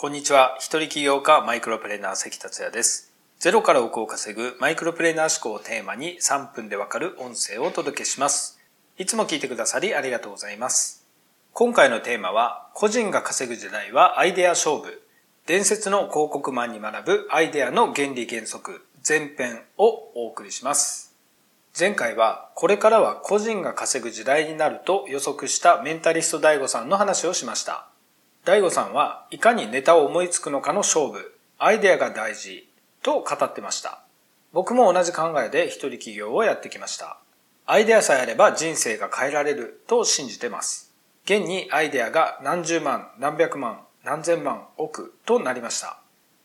こんにちは。一人起業家マイクロプレーナー関達也です。ゼロから億を稼ぐマイクロプレーナー思考をテーマに3分でわかる音声をお届けします。いつも聞いてくださりありがとうございます。今回のテーマは、個人が稼ぐ時代はアイデア勝負。伝説の広告マンに学ぶアイデアの原理原則前編をお送りします。前回はこれからは個人が稼ぐ時代になると予測したメンタリスト DAIGO さんの話をしました。大悟さんはいかにネタを思いつくのかの勝負、アイデアが大事と語ってました。僕も同じ考えで一人起業をやってきました。アイデアさえあれば人生が変えられると信じてます。現にアイデアが何十万、何百万、何千万、億となりました。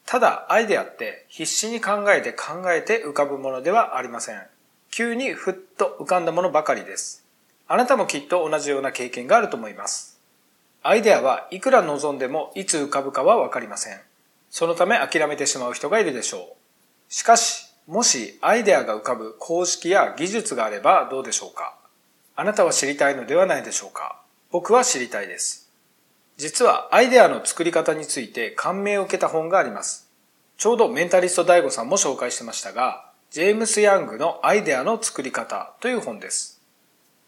ただアイデアって必死に考えて考えて浮かぶものではありません。急にふっと浮かんだものばかりです。あなたもきっと同じような経験があると思います。アイデアはいくら望んでもいつ浮かぶかはわかりません。そのため諦めてしまう人がいるでしょう。しかし、もしアイデアが浮かぶ公式や技術があればどうでしょうかあなたは知りたいのではないでしょうか僕は知りたいです。実はアイデアの作り方について感銘を受けた本があります。ちょうどメンタリスト DAIGO さんも紹介してましたが、ジェームス・ヤングのアイデアの作り方という本です。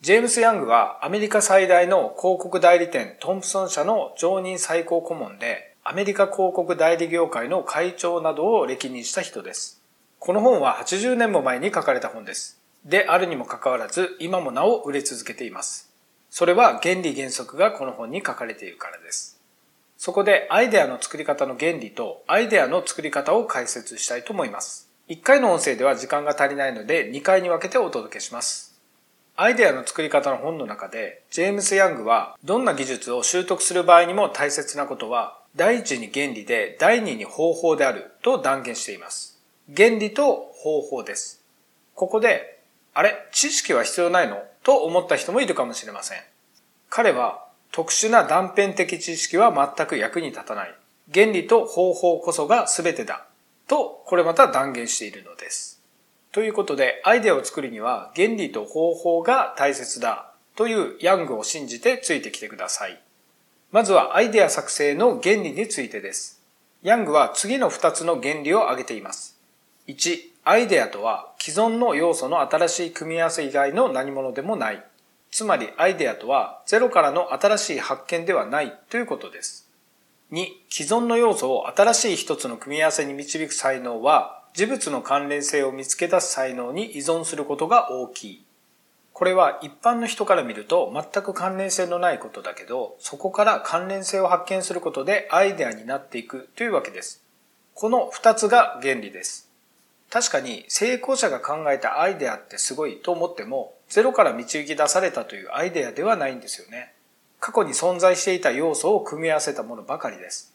ジェームス・ヤングはアメリカ最大の広告代理店トンプソン社の常任最高顧問で、アメリカ広告代理業界の会長などを歴任した人です。この本は80年も前に書かれた本です。であるにもかかわらず、今もなお売れ続けています。それは原理原則がこの本に書かれているからです。そこでアイデアの作り方の原理とアイデアの作り方を解説したいと思います。1回の音声では時間が足りないので2回に分けてお届けします。アイデアの作り方の本の中で、ジェームス・ヤングは、どんな技術を習得する場合にも大切なことは、第一に原理で、第二に方法であると断言しています。原理と方法です。ここで、あれ、知識は必要ないの？と思った人もいるかもしれません。彼は、特殊な断片的知識は全く役に立たない。原理と方法こそが全てだ。と、これまた断言しているのです。ということで、アイデアを作るには原理と方法が大切だというヤングを信じてついてきてください。まずはアイデア作成の原理についてです。ヤングは次の2つの原理を挙げています。1、アイデアとは既存の要素の新しい組み合わせ以外の何者でもない。つまりアイデアとはゼロからの新しい発見ではないということです。2、既存の要素を新しい一つの組み合わせに導く才能は事物の関連性を見つけ出す才能に依存することが大きい。これは一般の人から見ると全く関連性のないことだけど、そこから関連性を発見することでアイデアになっていくというわけです。この二つが原理です。確かに成功者が考えたアイデアってすごいと思っても、ゼロから導き出されたというアイデアではないんですよね。過去に存在していた要素を組み合わせたものばかりです。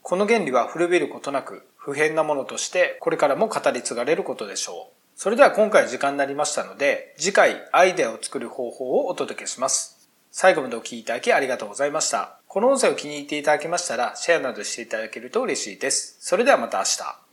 この原理は古びることなく不変なものとしてこれからも語り継がれることでしょう。それでは今回時間になりましたので、次回アイデアを作る方法をお届けします。最後までお聴きいただきありがとうございました。この音声を気に入っていただけましたら、シェアなどしていただけると嬉しいです。それではまた明日。